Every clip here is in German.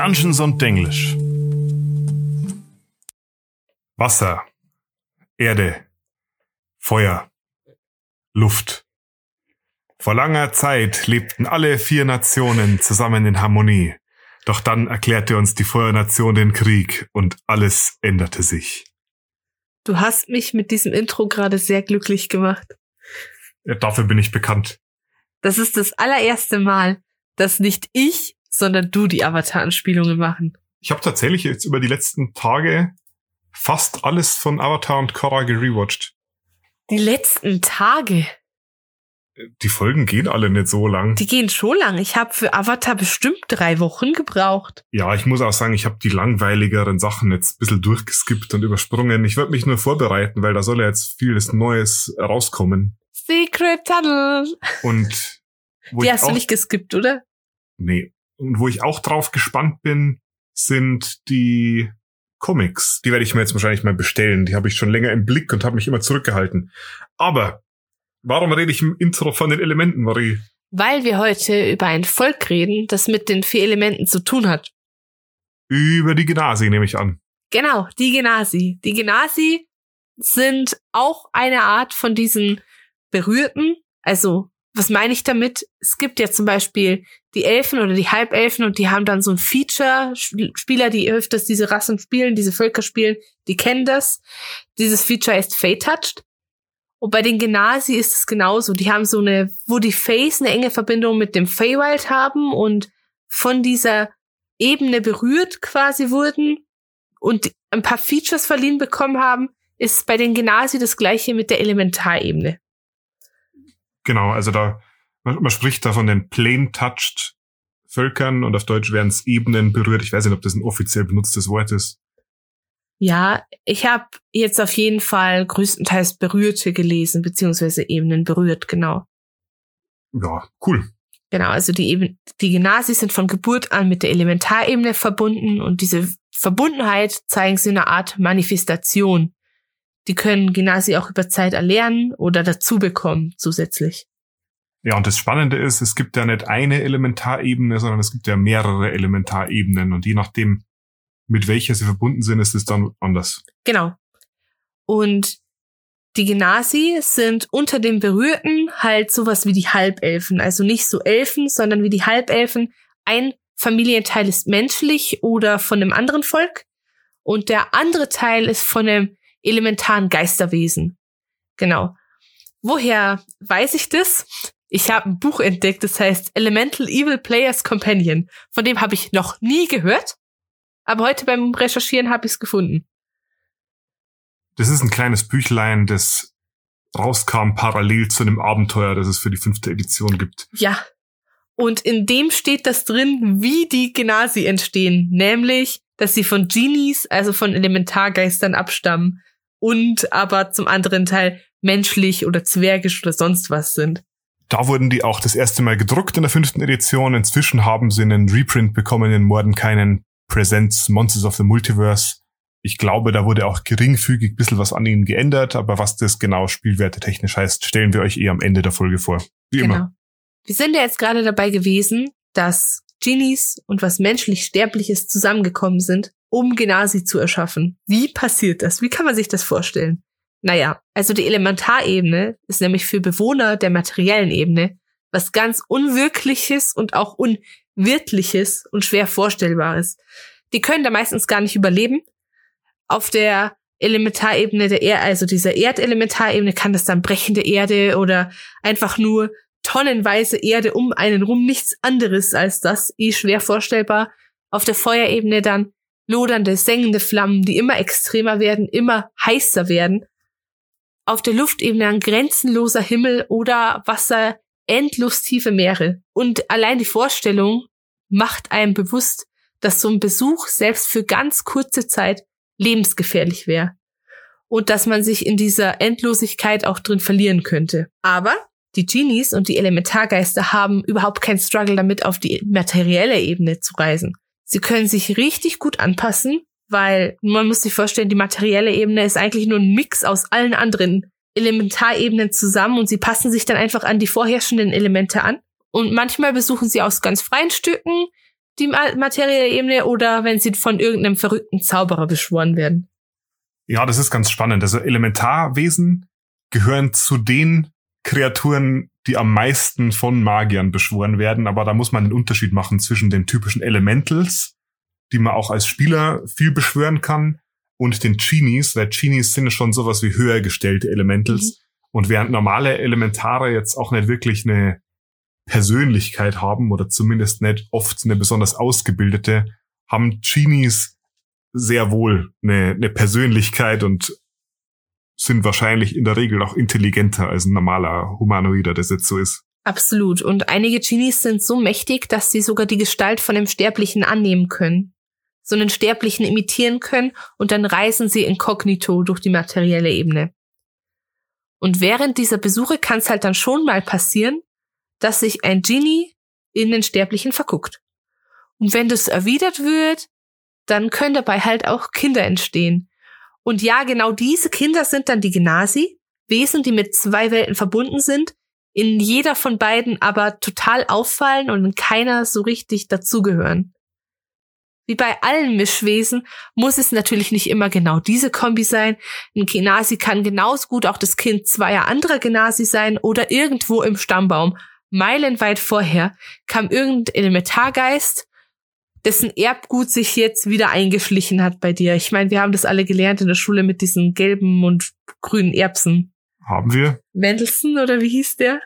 Dungeons und Denglisch. Wasser, Erde, Feuer, Luft. Vor langer Zeit lebten alle vier Nationen zusammen in Harmonie. Doch dann erklärte uns die Feuernation den Krieg und alles änderte sich. Du hast mich mit diesem Intro gerade sehr glücklich gemacht. Ja, dafür bin ich bekannt. Das ist das allererste Mal, dass nicht ich, sondern du die Avatar-Anspielungen machen. Ich habe tatsächlich jetzt über die letzten Tage fast alles von Avatar und Korra gerewatcht. Die letzten Tage. Die Folgen gehen alle nicht so lang. Die gehen schon lang. Ich habe für Avatar bestimmt drei Wochen gebraucht. Ja, ich muss auch sagen, ich habe die langweiligeren Sachen jetzt ein bisschen durchgeskippt und übersprungen. Ich werde mich nur vorbereiten, weil da soll ja jetzt vieles Neues rauskommen. Secret Tunnel. Und wo Die hast du nicht geskippt, oder? Nee. Und wo ich auch drauf gespannt bin, sind die Comics. Die werde ich mir jetzt wahrscheinlich mal bestellen. Die habe ich schon länger im Blick und habe mich immer zurückgehalten. Aber warum rede ich im Intro von den Elementen, Marie? Weil wir heute über ein Volk reden, das mit den vier Elementen zu tun hat. Über die Gnasi nehme ich an. Genau, die Genasi. Die Genasi sind auch eine Art von diesen Berührten. Also, was meine ich damit? Es gibt ja zum Beispiel die Elfen oder die Halbelfen und die haben dann so ein Feature. Sp- Spieler, die öfters diese Rassen spielen, diese Völker spielen, die kennen das. Dieses Feature ist Fate Touched. Und bei den Genasi ist es genauso. Die haben so eine, wo die Fays eine enge Verbindung mit dem Feywild haben und von dieser Ebene berührt quasi wurden und ein paar Features verliehen bekommen haben, ist bei den Genasi das gleiche mit der Elementarebene. Genau, also da, man, man spricht da von den Plane-Touched Völkern und auf Deutsch wären es Ebenen berührt. Ich weiß nicht, ob das ein offiziell benutztes Wort ist. Ja, ich habe jetzt auf jeden Fall größtenteils Berührte gelesen, beziehungsweise Ebenen berührt, genau. Ja, cool. Genau, also die, Eben die Genasi sind von Geburt an mit der Elementarebene verbunden und diese Verbundenheit zeigen sie in einer Art Manifestation. Die können Genasi auch über Zeit erlernen oder dazu bekommen zusätzlich. Ja, und das Spannende ist, es gibt ja nicht eine Elementarebene, sondern es gibt ja mehrere Elementarebenen und je nachdem, mit welcher sie verbunden sind, ist es dann anders. Genau. Und die Genasi sind unter den Berührten halt sowas wie die Halbelfen. Also nicht so Elfen, sondern wie die Halbelfen. Ein Familienteil ist menschlich oder von einem anderen Volk. Und der andere Teil ist von einem elementaren Geisterwesen. Genau. Woher weiß ich das? Ich habe ein Buch entdeckt, das heißt Elemental Evil Players Companion. Von dem habe ich noch nie gehört. Aber heute beim Recherchieren habe ich es gefunden. Das ist ein kleines Büchlein, das rauskam parallel zu einem Abenteuer, das es für die fünfte Edition gibt. Ja. Und in dem steht das drin, wie die Genasi entstehen. Nämlich, dass sie von Genies, also von Elementargeistern abstammen. Und aber zum anderen Teil menschlich oder zwergisch oder sonst was sind. Da wurden die auch das erste Mal gedruckt in der fünften Edition. Inzwischen haben sie einen Reprint bekommen in Mordenkainen Presents Monsters of the Multiverse. Ich glaube, da wurde auch geringfügig ein bisschen was an ihnen geändert, aber was das genau Spielwerte technisch heißt, stellen wir euch eh am Ende der Folge vor. Wie Genau. immer. Wir sind ja jetzt gerade dabei gewesen, dass Genies und was menschlich Sterbliches zusammengekommen sind, um Genasi zu erschaffen. Wie passiert das? Wie kann man sich das vorstellen? Naja, also die Elementarebene ist nämlich für Bewohner der materiellen Ebene was ganz Unwirkliches und auch Unwirtliches und schwer Vorstellbares. Die können da meistens gar nicht überleben. Auf der Elementarebene der Erde, also dieser Erdelementarebene, kann das dann brechende Erde oder einfach nur tonnenweise Erde um einen rum, nichts anderes als das, eh schwer vorstellbar. Auf der Feuerebene dann lodernde, sengende Flammen, die immer extremer werden, immer heißer werden. Auf der Luftebene ein grenzenloser Himmel oder Wasser, endlos tiefe Meere. Und allein die Vorstellung macht einem bewusst, dass so ein Besuch selbst für ganz kurze Zeit lebensgefährlich wäre. Und dass man sich in dieser Endlosigkeit auch drin verlieren könnte. Aber die Genies und die Elementargeister haben überhaupt keinen Struggle damit, auf die materielle Ebene zu reisen. Sie können sich richtig gut anpassen, weil man muss sich vorstellen, die materielle Ebene ist eigentlich nur ein Mix aus allen anderen Elementarebenen zusammen und sie passen sich dann einfach an die vorherrschenden Elemente an. Und manchmal besuchen sie aus ganz freien Stücken die materielle Ebene oder wenn sie von irgendeinem verrückten Zauberer beschworen werden. Ja, das ist ganz spannend. Also Elementarwesen gehören zu den Kreaturen, die am meisten von Magiern beschworen werden, aber da muss man einen Unterschied machen zwischen den typischen Elementals, die man auch als Spieler viel beschwören kann, und den Genies, weil Genies sind schon sowas wie höher gestellte Elementals. Mhm. Und während normale Elementare jetzt auch nicht wirklich eine Persönlichkeit haben oder zumindest nicht oft eine besonders ausgebildete, haben Genies sehr wohl eine, eine Persönlichkeit und sind wahrscheinlich in der Regel auch intelligenter als ein normaler Humanoider, das jetzt so ist. Absolut. Und einige Genies sind so mächtig, dass sie sogar die Gestalt von einem Sterblichen annehmen können. So einen Sterblichen imitieren können und dann reisen sie inkognito durch die materielle Ebene. Und während dieser Besuche kann es halt dann schon mal passieren, dass sich ein Genie in den Sterblichen verguckt. Und wenn das erwidert wird, dann können dabei halt auch Kinder entstehen. Und ja, genau diese Kinder sind dann die Genasi, Wesen, die mit zwei Welten verbunden sind, in jeder von beiden aber total auffallen und in keiner so richtig dazugehören. Wie bei allen Mischwesen muss es natürlich nicht immer genau diese Kombi sein. Ein Genasi kann genauso gut auch das Kind zweier anderer Genasi sein oder irgendwo im Stammbaum, meilenweit vorher, kam irgendein Elementargeist dessen Erbgut sich jetzt wieder eingeschlichen hat bei dir. Ich meine, wir haben das alle gelernt in der Schule mit diesen gelben und grünen Erbsen. Haben wir? Mendelssohn oder wie hieß der?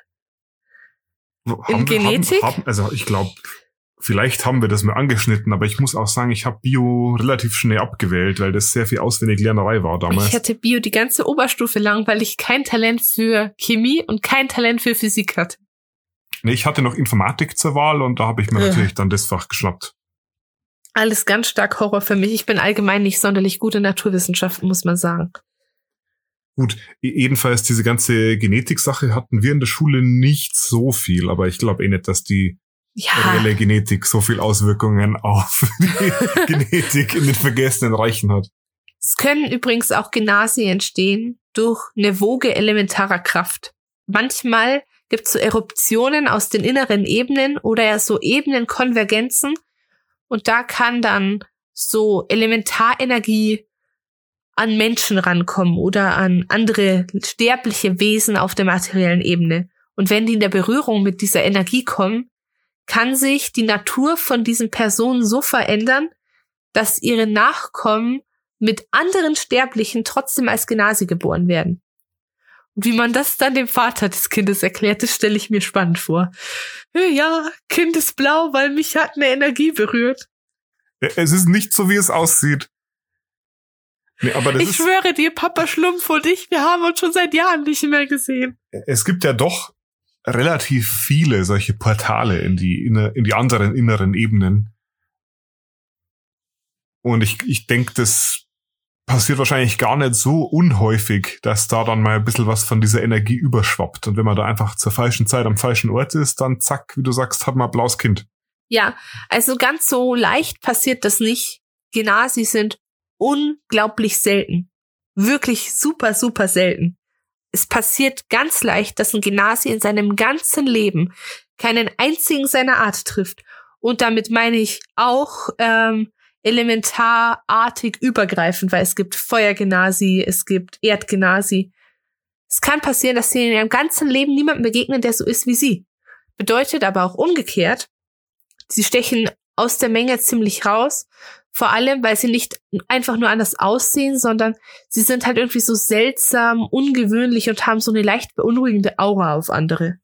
Haben in Genetik? Haben, haben, also ich glaube, vielleicht haben wir das mal angeschnitten, aber ich muss auch sagen, ich habe Bio relativ schnell abgewählt, weil das sehr viel auswendig Lernerei war damals. Ich hatte Bio die ganze Oberstufe lang, weil ich kein Talent für Chemie und kein Talent für Physik hatte. Nee, ich hatte noch Informatik zur Wahl und da habe ich mir ja. natürlich dann das Fach geschnappt alles ganz stark Horror für mich. Ich bin allgemein nicht sonderlich gut in Naturwissenschaften, muss man sagen. Gut, jedenfalls diese ganze Genetik-Sache hatten wir in der Schule nicht so viel, aber ich glaube eh nicht, dass die ja. reelle Genetik so viel Auswirkungen auf die Genetik in den vergessenen Reichen hat. Es können übrigens auch Genasi entstehen durch eine Woge elementarer Kraft. Manchmal gibt es so Eruptionen aus den inneren Ebenen oder ja so Ebenenkonvergenzen, und da kann dann so Elementarenergie an Menschen rankommen oder an andere sterbliche Wesen auf der materiellen Ebene. Und wenn die in der Berührung mit dieser Energie kommen, kann sich die Natur von diesen Personen so verändern, dass ihre Nachkommen mit anderen Sterblichen trotzdem als Genasi geboren werden. Wie man das dann dem Vater des Kindes erklärt, das stelle ich mir spannend vor. Ja, Kind ist blau, weil mich hat eine Energie berührt. Es ist nicht so, wie es aussieht. Nee, aber ich schwöre dir, Papa Schlumpf und ich, wir haben uns schon seit Jahren nicht mehr gesehen. Es gibt ja doch relativ viele solche Portale in die, in die anderen inneren Ebenen. Und ich, ich denke, das passiert wahrscheinlich gar nicht so unhäufig, dass da dann mal ein bisschen was von dieser Energie überschwappt. Und wenn man da einfach zur falschen Zeit am falschen Ort ist, dann zack, wie du sagst, hat man ein blaues Kind. Ja, also ganz so leicht passiert das nicht. Genasi sind unglaublich selten. Wirklich super, super selten. Es passiert ganz leicht, dass ein Genasi in seinem ganzen Leben keinen einzigen seiner Art trifft. Und damit meine ich auch ähm, elementarartig übergreifend, weil es gibt Feuergenasi, es gibt Erdgenasi. Es kann passieren, dass sie in ihrem ganzen Leben niemandem begegnen, der so ist wie sie. Bedeutet aber auch umgekehrt, sie stechen aus der Menge ziemlich raus, vor allem, weil sie nicht einfach nur anders aussehen, sondern sie sind halt irgendwie so seltsam, ungewöhnlich und haben so eine leicht beunruhigende Aura auf andere.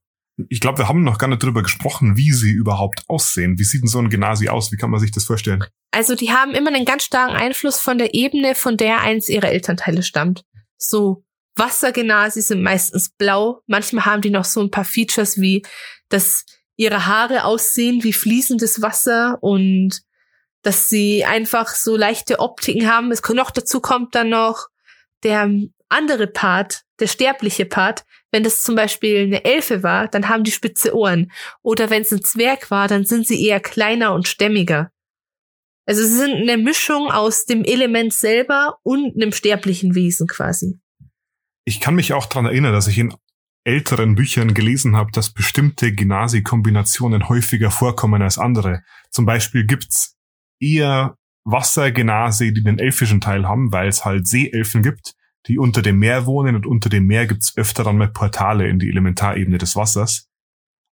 Ich glaube, wir haben noch gar nicht drüber gesprochen, wie sie überhaupt aussehen. Wie sieht denn so ein Genasi aus? Wie kann man sich das vorstellen? Also die haben immer einen ganz starken Einfluss von der Ebene, von der eins ihrer Elternteile stammt. So Wassergenasi sind meistens blau. Manchmal haben die noch so ein paar Features wie, dass ihre Haare aussehen wie fließendes Wasser und dass sie einfach so leichte Optiken haben. Es noch dazu kommt dann noch der andere Part, der sterbliche Part, wenn das zum Beispiel eine Elfe war, dann haben die spitze Ohren. Oder wenn es ein Zwerg war, dann sind sie eher kleiner und stämmiger. Also sie sind eine Mischung aus dem Element selber und einem sterblichen Wesen quasi. Ich kann mich auch dran erinnern, dass ich in älteren Büchern gelesen habe, dass bestimmte Genasi-Kombinationen häufiger vorkommen als andere. Zum Beispiel gibt's eher Wassergenasi, die den elfischen Teil haben, weil es halt Seeelfen gibt, die unter dem Meer wohnen und unter dem Meer gibt's öfter dann mal Portale in die Elementarebene des Wassers.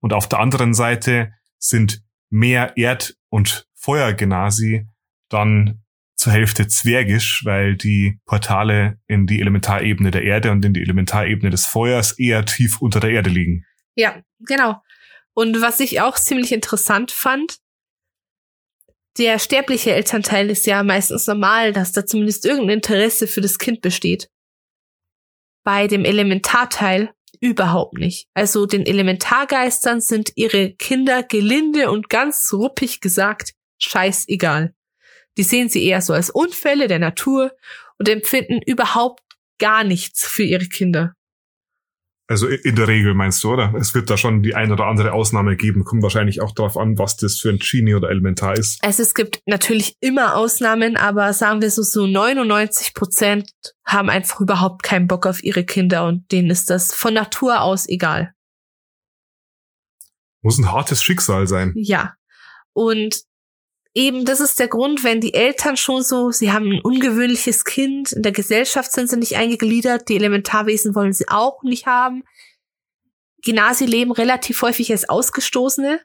Und auf der anderen Seite sind Meer, Erd- und Feuergenasi dann zur Hälfte zwergisch, weil die Portale in die Elementarebene der Erde und in die Elementarebene des Feuers eher tief unter der Erde liegen. Ja, genau. Und was ich auch ziemlich interessant fand, der sterbliche Elternteil ist ja meistens normal, dass da zumindest irgendein Interesse für das Kind besteht. Bei dem Elementarteil überhaupt nicht. Also den Elementargeistern sind ihre Kinder gelinde und ganz ruppig gesagt scheißegal. Die sehen sie eher so als Unfälle der Natur und empfinden überhaupt gar nichts für ihre Kinder. Also in der Regel meinst du, oder? Es wird da schon die ein oder andere Ausnahme geben. Kommt wahrscheinlich auch darauf an, was das für ein Genie oder Elementar ist. Also es gibt natürlich immer Ausnahmen, aber sagen wir so, so 99 Prozent haben einfach überhaupt keinen Bock auf ihre Kinder und denen ist das von Natur aus egal. Muss ein hartes Schicksal sein. Ja. Und eben, das ist der Grund, wenn die Eltern schon so, sie haben ein ungewöhnliches Kind, in der Gesellschaft sind sie nicht eingegliedert, die Elementarwesen wollen sie auch nicht haben. Genasi leben relativ häufig als Ausgestoßene,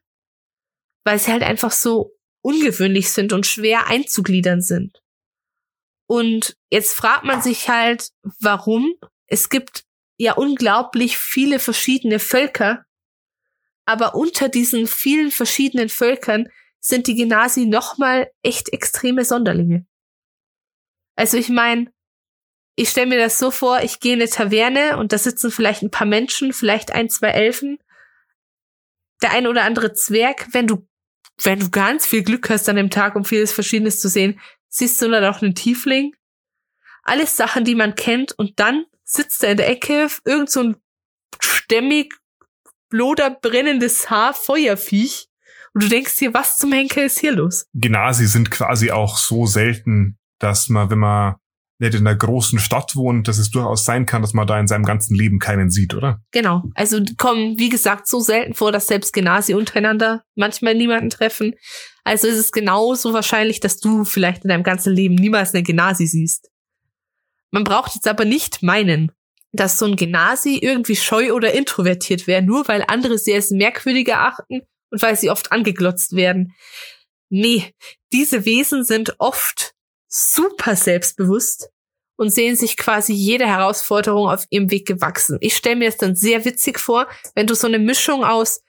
weil sie halt einfach so ungewöhnlich sind und schwer einzugliedern sind. Und jetzt fragt man sich halt, warum? Es gibt ja unglaublich viele verschiedene Völker, aber unter diesen vielen verschiedenen Völkern sind die Genasi nochmal echt extreme Sonderlinge. Also ich meine, ich stelle mir das so vor, ich gehe in eine Taverne und da sitzen vielleicht ein paar Menschen, vielleicht ein, zwei Elfen, der ein oder andere Zwerg. Wenn du, wenn du ganz viel Glück hast an dem Tag, um vieles Verschiedenes zu sehen, siehst du dann auch einen Tiefling. Alles Sachen, die man kennt und dann sitzt er in der Ecke, irgend so ein stämmig, bloder, brennendes Haar, Feuerviech und du denkst dir, was zum Henker ist hier los? Genasi sind quasi auch so selten, dass man, wenn man nicht in einer großen Stadt wohnt, dass es durchaus sein kann, dass man da in seinem ganzen Leben keinen sieht, oder? Genau. Also kommen, wie gesagt, so selten vor, dass selbst Genasi untereinander manchmal niemanden treffen. Also ist es genauso wahrscheinlich, dass du vielleicht in deinem ganzen Leben niemals eine Genasi siehst. Man braucht jetzt aber nicht meinen, dass so ein Genasi irgendwie scheu oder introvertiert wäre, nur weil andere sie als merkwürdig erachten und weil sie oft angeglotzt werden. Nee, diese Wesen sind oft super selbstbewusst und sehen sich quasi jede Herausforderung auf ihrem Weg gewachsen. Ich stelle mir es dann sehr witzig vor, wenn du so eine Mischung aus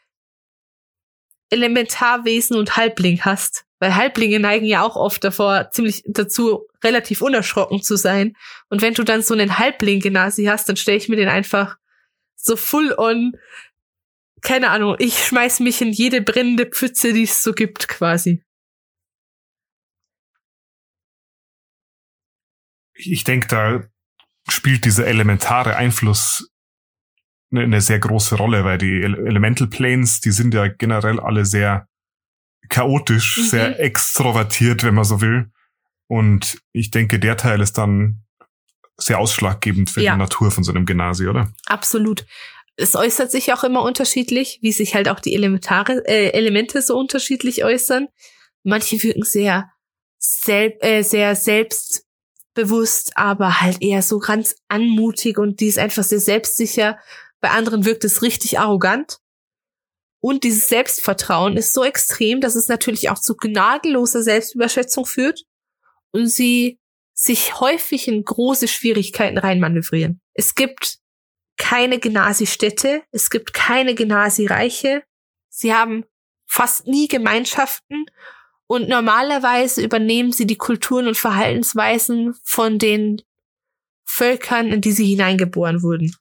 Elementarwesen und Halbling hast. Weil Halblinge neigen ja auch oft davor, ziemlich dazu, relativ unerschrocken zu sein. Und wenn du dann so einen Halbling-Genasi hast, dann stelle ich mir den einfach so full on keine Ahnung, ich schmeiß mich in jede brennende Pfütze, die es so gibt, quasi. Ich denke, da spielt dieser elementare Einfluss eine, sehr große Rolle, weil die Elemental Planes, die sind ja generell alle sehr chaotisch, mhm. sehr extrovertiert, wenn man so will. Und ich denke, der Teil ist dann sehr ausschlaggebend für ja. die Natur von so einem Genasi, oder? Absolut es äußert sich auch immer unterschiedlich, wie sich halt auch die Elementare, äh, Elemente so unterschiedlich äußern. Manche wirken sehr, selb, äh, sehr selbstbewusst, aber halt eher so ganz anmutig und die ist einfach sehr selbstsicher. Bei anderen wirkt es richtig arrogant. Und dieses Selbstvertrauen ist so extrem, dass es natürlich auch zu gnadenloser Selbstüberschätzung führt und sie sich häufig in große Schwierigkeiten reinmanövrieren. Es gibt keine Genasi-Städte, es gibt keine Genasi-Reiche. Sie haben fast nie Gemeinschaften und normalerweise übernehmen sie die Kulturen und Verhaltensweisen von den Völkern, in die sie hineingeboren wurden.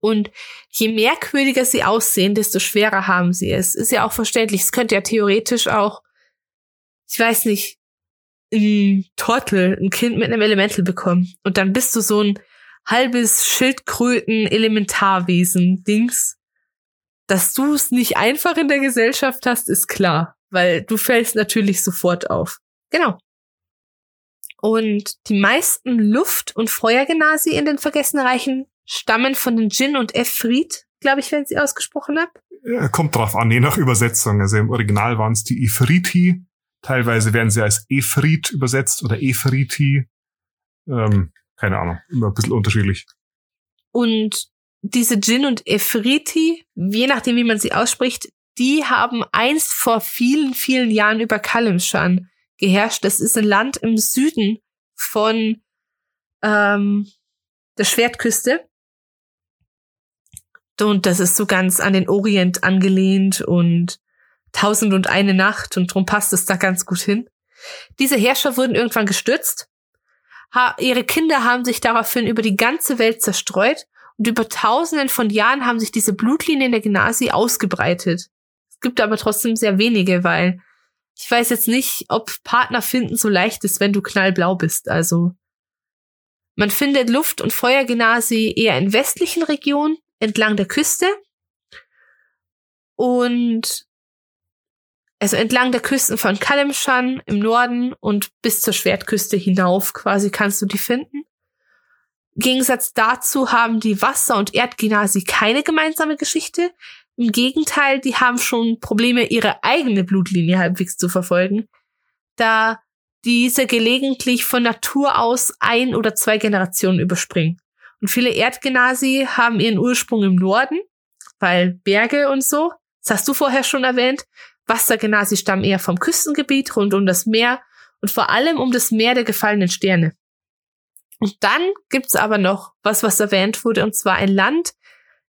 Und je merkwürdiger sie aussehen, desto schwerer haben sie es. Ist ja auch verständlich. Es könnte ja theoretisch auch, ich weiß nicht, ein Trottel, ein Kind mit einem Elemental bekommen. Und dann bist du so ein halbes Schildkröten-Elementarwesen-Dings. Dass du es nicht einfach in der Gesellschaft hast, ist klar, weil du fällst natürlich sofort auf. Genau. Und die meisten Luft- und Feuergenasi in den Vergessenreichen stammen von den Jin und Efrit, glaube ich, wenn ich sie ausgesprochen habe. Ja, kommt drauf an, je nach Übersetzung. Also im Original waren es die Ifriti. Teilweise werden sie als Efrit übersetzt oder Efriti. Ähm, keine Ahnung, immer ein bisschen unterschiedlich. Und diese Jin und Efriti, je nachdem, wie man sie ausspricht, die haben einst vor vielen, vielen Jahren über Kalimshan geherrscht. Das ist ein Land im Süden von ähm, der Schwertküste. Und das ist so ganz an den Orient angelehnt und tausend und eine Nacht und drum passt es da ganz gut hin. Diese Herrscher wurden irgendwann gestürzt. Ha ihre Kinder haben sich daraufhin über die ganze Welt zerstreut und über tausenden von Jahren haben sich diese Blutlinien der Genasi ausgebreitet. Es gibt aber trotzdem sehr wenige, weil ich weiß jetzt nicht, ob Partner finden so leicht ist, wenn du knallblau bist. Also man findet Luft- und Feuergenasi eher in westlichen Regionen, entlang der Küste. Und also entlang der Küsten von Kalimshan im Norden und bis zur Schwertküste hinauf quasi kannst du die finden. Im Gegensatz dazu haben die Wasser- und Erdgenasi keine gemeinsame Geschichte. Im Gegenteil, die haben schon Probleme, ihre eigene Blutlinie halbwegs zu verfolgen, da diese gelegentlich von Natur aus ein oder zwei Generationen überspringen. Und viele Erdgenasi haben ihren Ursprung im Norden, weil Berge und so, das hast du vorher schon erwähnt, Wassergenasi stammen eher vom Küstengebiet rund um das Meer und vor allem um das Meer der gefallenen Sterne. Und dann gibt's aber noch was, was erwähnt wurde, und zwar ein Land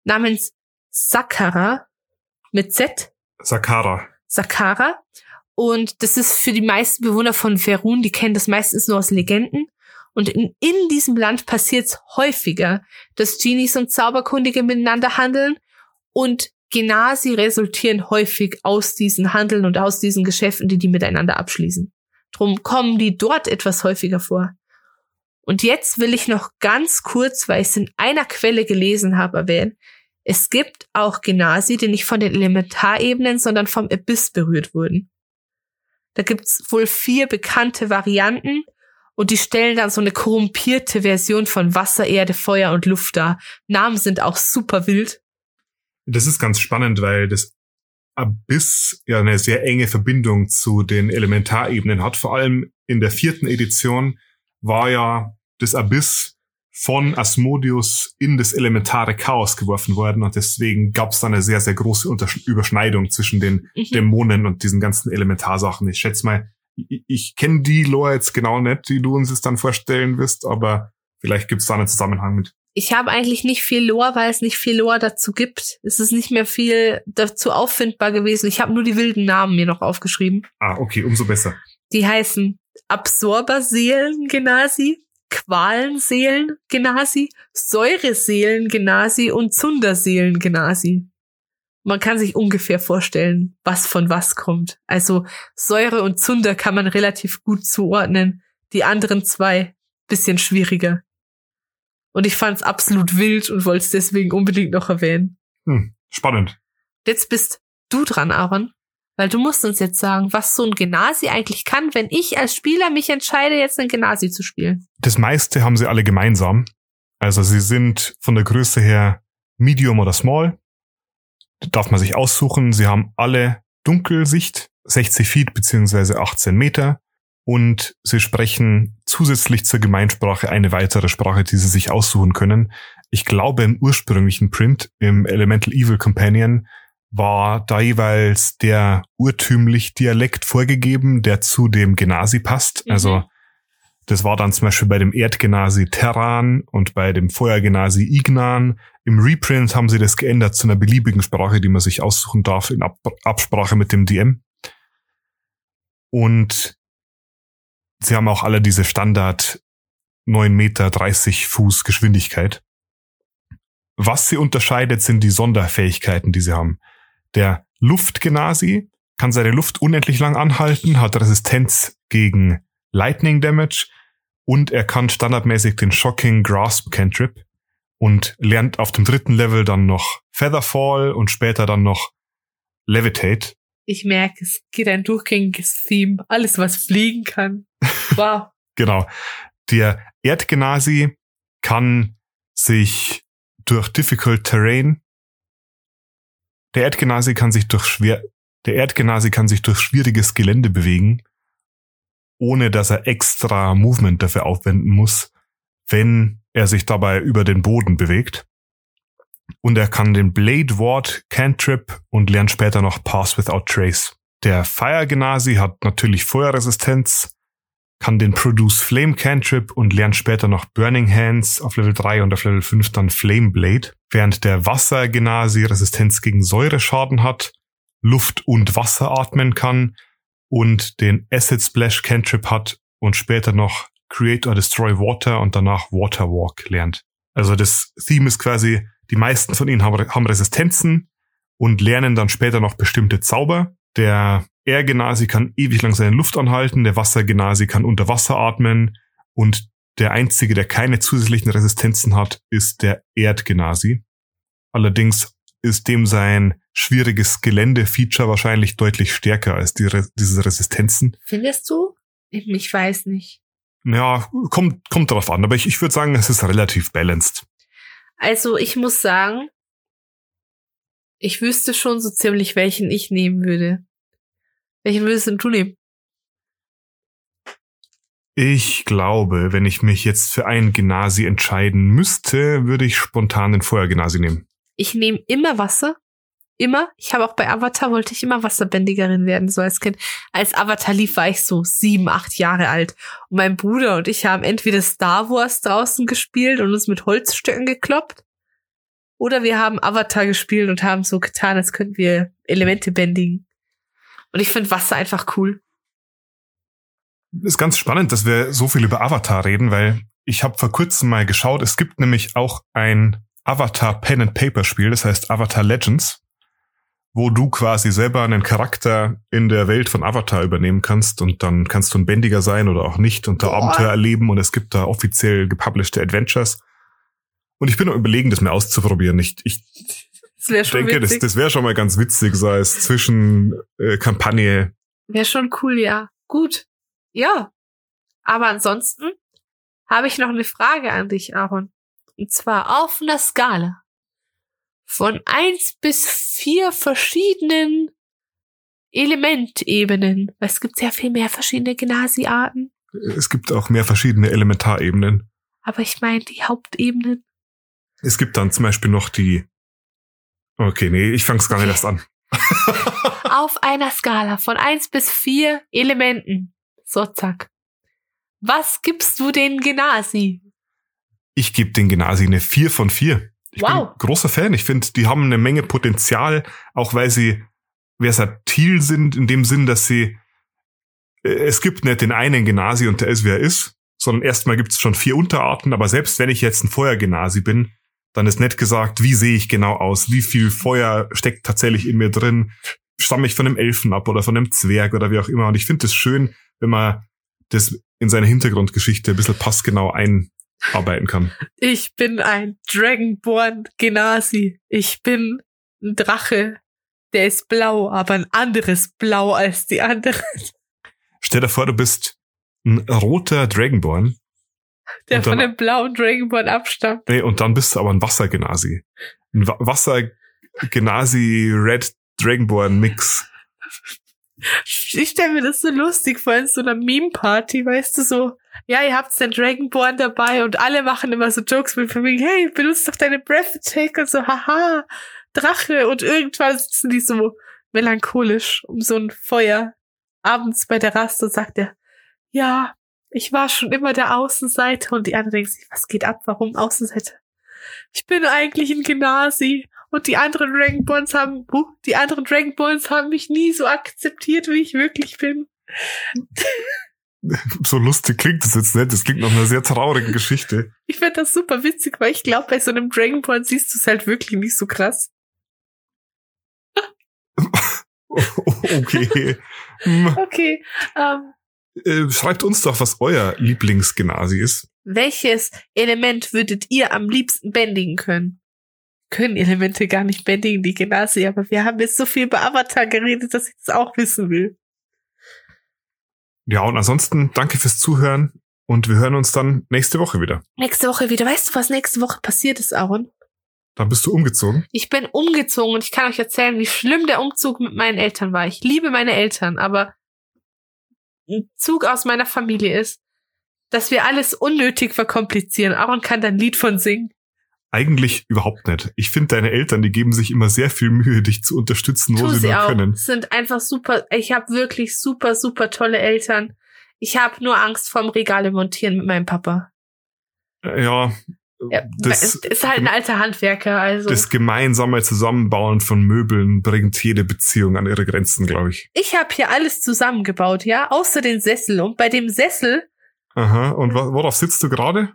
namens Sakkara mit Z. Sakkara. Sakkara. Und das ist für die meisten Bewohner von Ferun, die kennen das meistens nur aus Legenden. Und in, in diesem Land passiert es häufiger, dass Genies und Zauberkundige miteinander handeln und Genasi resultieren häufig aus diesen Handeln und aus diesen Geschäften, die die miteinander abschließen. Drum kommen die dort etwas häufiger vor. Und jetzt will ich noch ganz kurz, weil ich es in einer Quelle gelesen habe, erwähnen, es gibt auch Genasi, die nicht von den Elementarebenen, sondern vom Abyss berührt wurden. Da gibt's wohl vier bekannte Varianten und die stellen dann so eine korrumpierte Version von Wasser, Erde, Feuer und Luft dar. Namen sind auch super wild. Das ist ganz spannend, weil das Abyss ja eine sehr enge Verbindung zu den Elementarebenen hat. Vor allem in der vierten Edition war ja das Abyss von Asmodeus in das elementare Chaos geworfen worden und deswegen gab es da eine sehr, sehr große Untersch Überschneidung zwischen den mhm. Dämonen und diesen ganzen Elementarsachen. Ich schätze mal, ich, ich kenne die Lore jetzt genau nicht, die du uns jetzt dann vorstellen wirst, aber vielleicht gibt es da einen Zusammenhang mit. Ich habe eigentlich nicht viel Lore, weil es nicht viel Lore dazu gibt. Es ist nicht mehr viel dazu auffindbar gewesen. Ich habe nur die wilden Namen mir noch aufgeschrieben. Ah, okay, umso besser. Die heißen Absorberseelen Genasi, Qualenseelen-Genasi, Säureseelen-Genasi und Zunderseelen-Genasi. Man kann sich ungefähr vorstellen, was von was kommt. Also Säure und Zunder kann man relativ gut zuordnen. Die anderen zwei bisschen schwieriger. Und ich fand es absolut wild und wollte es deswegen unbedingt noch erwähnen. Hm, spannend. Jetzt bist du dran, Aaron. Weil du musst uns jetzt sagen, was so ein Genasi eigentlich kann, wenn ich als Spieler mich entscheide, jetzt ein Genasi zu spielen. Das meiste haben sie alle gemeinsam. Also sie sind von der Größe her Medium oder Small. Da darf man sich aussuchen. Sie haben alle Dunkelsicht, 60 Feet beziehungsweise 18 Meter. Und sie sprechen zusätzlich zur Gemeinsprache eine weitere Sprache, die sie sich aussuchen können. Ich glaube, im ursprünglichen Print, im Elemental Evil Companion, war da jeweils der urtümlich Dialekt vorgegeben, der zu dem Genasi passt. Mhm. Also das war dann zum Beispiel bei dem Erdgenasi Terran und bei dem Feuergenasi Ignan. Im Reprint haben sie das geändert zu einer beliebigen Sprache, die man sich aussuchen darf in Ab Absprache mit dem DM. Und sie haben auch alle diese Standard 9 Meter 30 Fuß Geschwindigkeit. Was sie unterscheidet, sind die Sonderfähigkeiten, die sie haben. Der Luftgenasi kann seine Luft unendlich lang anhalten, hat Resistenz gegen Lightning Damage und er kann standardmäßig den Shocking Grasp Cantrip und lernt auf dem dritten Level dann noch Featherfall und später dann noch Levitate. Ich merke, es geht ein durchgängiges Theme. Alles, was fliegen kann. Wow. genau. Der Erdgenasi kann sich durch difficult terrain. Der Erdgenasi kann sich durch schwer, der Erdgenasi kann sich durch schwieriges Gelände bewegen, ohne dass er extra Movement dafür aufwenden muss, wenn er sich dabei über den Boden bewegt. Und er kann den Blade Ward Cantrip und lernt später noch Pass Without Trace. Der Fire Genasi hat natürlich Feuerresistenz, kann den Produce Flame Cantrip und lernt später noch Burning Hands auf Level 3 und auf Level 5 dann Flame Blade, während der Wasser Genasi Resistenz gegen Säureschaden hat, Luft und Wasser atmen kann und den Acid Splash Cantrip hat und später noch Create or Destroy Water und danach Water Walk lernt. Also das Theme ist quasi, die meisten von ihnen haben, haben Resistenzen und lernen dann später noch bestimmte Zauber. Der Air-Genasi kann ewig lang seine Luft anhalten, der Wasser-Genasi kann unter Wasser atmen und der einzige, der keine zusätzlichen Resistenzen hat, ist der Erd-Genasi. Allerdings ist dem sein schwieriges Gelände-Feature wahrscheinlich deutlich stärker als die Re diese Resistenzen. Findest du? Ich weiß nicht. Ja, kommt, kommt darauf an, aber ich, ich würde sagen, es ist relativ balanced. Also ich muss sagen, ich wüsste schon so ziemlich, welchen ich nehmen würde. Welchen würdest denn du nehmen? Ich glaube, wenn ich mich jetzt für einen Genasi entscheiden müsste, würde ich spontan den Feuergenasi nehmen. Ich nehme immer Wasser. Immer. Ich habe auch bei Avatar wollte ich immer Wasserbändigerin werden, so als Kind. Als Avatar lief, war ich so sieben, acht Jahre alt. Und mein Bruder und ich haben entweder Star Wars draußen gespielt und uns mit Holzstöcken gekloppt. Oder wir haben Avatar gespielt und haben so getan, als könnten wir Elemente bändigen. Und ich finde Wasser einfach cool. Ist ganz spannend, dass wir so viel über Avatar reden, weil ich habe vor kurzem mal geschaut, es gibt nämlich auch ein Avatar Pen and Paper Spiel, das heißt Avatar Legends, wo du quasi selber einen Charakter in der Welt von Avatar übernehmen kannst und dann kannst du ein Bändiger sein oder auch nicht und da Boah. Abenteuer erleben und es gibt da offiziell gepublishte Adventures. Und ich bin noch überlegen, das mal auszuprobieren. Ich, ich das denke, witzig. das, das wäre schon mal ganz witzig, so als Zwischenkampagne. Äh, wäre schon cool, ja. Gut. Ja. Aber ansonsten habe ich noch eine Frage an dich, Aaron. Und zwar auf einer Skala von eins bis vier verschiedenen Elementebenen. Es gibt sehr viel mehr verschiedene Gnasi-Arten. Es gibt auch mehr verschiedene Elementarebenen. Aber ich meine die Hauptebenen. Es gibt dann zum Beispiel noch die. Okay, nee, ich fang's gar nicht erst an. Auf einer Skala von eins bis vier Elementen. So, zack. Was gibst du den Genasi? Ich gebe den Genasi eine 4 von 4. Ich wow. bin großer Fan. Ich finde, die haben eine Menge Potenzial, auch weil sie versatil sind, in dem Sinn, dass sie äh, es gibt nicht den einen Genasi und der ist, wer er ist, sondern erstmal gibt es schon vier Unterarten, aber selbst wenn ich jetzt ein Feuergenasi bin, dann ist nicht gesagt, wie sehe ich genau aus, wie viel Feuer steckt tatsächlich in mir drin, stamme ich von einem Elfen ab oder von einem Zwerg oder wie auch immer. Und ich finde es schön, wenn man das in seine Hintergrundgeschichte ein bisschen passgenau ein, arbeiten kann. Ich bin ein Dragonborn Genasi. Ich bin ein Drache. Der ist blau, aber ein anderes Blau als die anderen. Stell dir vor, du bist ein roter Dragonborn. Der von dem blauen Dragonborn abstammt. Nee, und dann bist du aber ein Wassergenasi. Ein Wassergenasi Red Dragonborn Mix. Ich stelle mir das so lustig vor in so einer Meme-Party, weißt du, so ja, ihr habt den Dragonborn dabei und alle machen immer so Jokes mit von wegen, hey, benutzt doch deine Breath Attack und so, haha, Drache und irgendwann sitzen die so melancholisch um so ein Feuer abends bei der Rast und sagt er, ja, ich war schon immer der Außenseiter und die anderen denken sich, was geht ab, warum Außenseiter? Ich bin eigentlich ein Genasi und die anderen Dragonborns haben, uh, die anderen Dragonborns haben mich nie so akzeptiert, wie ich wirklich bin. so lustig klingt das jetzt nicht. Das klingt nach einer sehr traurigen Geschichte. Ich finde das super witzig, weil ich glaube, bei so einem Dragonborn siehst du es halt wirklich nicht so krass. okay. okay. Um, ähm. äh, schreibt uns doch, was euer Lieblingsgenasi ist. Welches Element würdet ihr am liebsten bändigen können? Können Elemente gar nicht bändigen, die Genasi, aber wir haben jetzt so viel über Avatar geredet, dass ich das auch wissen will. Ja, und ansonsten danke fürs Zuhören und wir hören uns dann nächste Woche wieder. Nächste Woche wieder. Weißt du, was nächste Woche passiert ist, Aaron? Dann bist du umgezogen. Ich bin umgezogen und ich kann euch erzählen, wie schlimm der Umzug mit meinen Eltern war. Ich liebe meine Eltern, aber ein Zug aus meiner Familie ist, dass wir alles unnötig verkomplizieren. Aaron kann da ein Lied von singen. Eigentlich überhaupt nicht. Ich finde, deine Eltern, die geben sich immer sehr viel Mühe, dich zu unterstützen, wo sie sie nur auch. können. Sind einfach super. Ich habe wirklich super, super tolle Eltern. Ich habe nur Angst vorm Regale montieren mit meinem Papa. Äh, Ja, Ja, das, ist halt ein alter Handwerker, also. das gemeinsame Zusammenbauen von Möbeln bringt jede Beziehung an ihre Grenzen, glaube ich. ich habe hier alles zusammengebaut, ja, außer den Sessel. Und bei dem Sessel, Aha. Und worauf sitzt du gerade?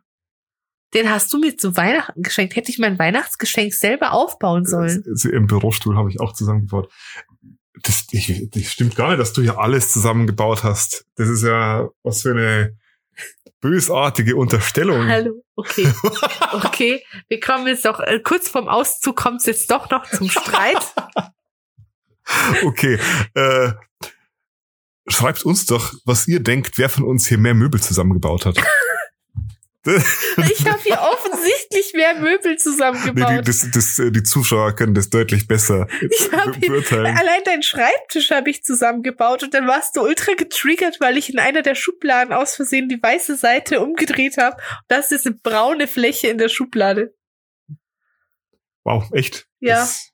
Den hast du mir zu Weihnachten geschenkt. Hätte ich mein Weihnachtsgeschenk selber aufbauen sollen. Äh, Im Bürostuhl habe ich auch zusammengebaut. Das, ich, das stimmt gar nicht, dass du hier alles zusammengebaut hast. Das ist ja was für eine bösartige Unterstellung. Hallo, okay, okay. Wir kommen jetzt doch, äh, kurz vorm Auszug kommt es jetzt doch noch zum Streit. Okay. Äh, schreibt uns doch, was ihr denkt, wer von uns hier mehr Möbel zusammengebaut hat. Ich habe hier offensichtlich mehr Möbel Nee, zusammengebaut. die, das, das, äh, die Zuschauer können das deutlich besser Ich hab hier- beurteilen. Allein deinen Schreibtisch habe ich zusammengebaut und dann warst du ultra getriggert, weil ich in einer der Schubladen aus Versehen die weiße Seite umgedreht habe. Das ist eine braune Fläche in der Schublade. Wow, echt? Ja. Das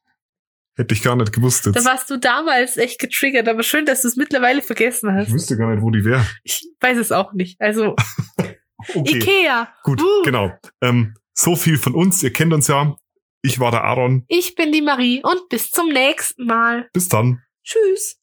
hätte ich gar nicht gewusst Da jetzt. warst du damals echt getriggert, aber schön, dass du es mittlerweile vergessen Ich hast. wüsste gar nicht, wo die wäre. Ich weiß es auch nicht. Also, Okay, Ikea. gut, Uh. genau. Ähm, so viel von uns. Ihr kennt uns ja. Ich war der Aaron. Ich bin die Marie und bis zum nächsten Mal. Bis dann. Tschüss.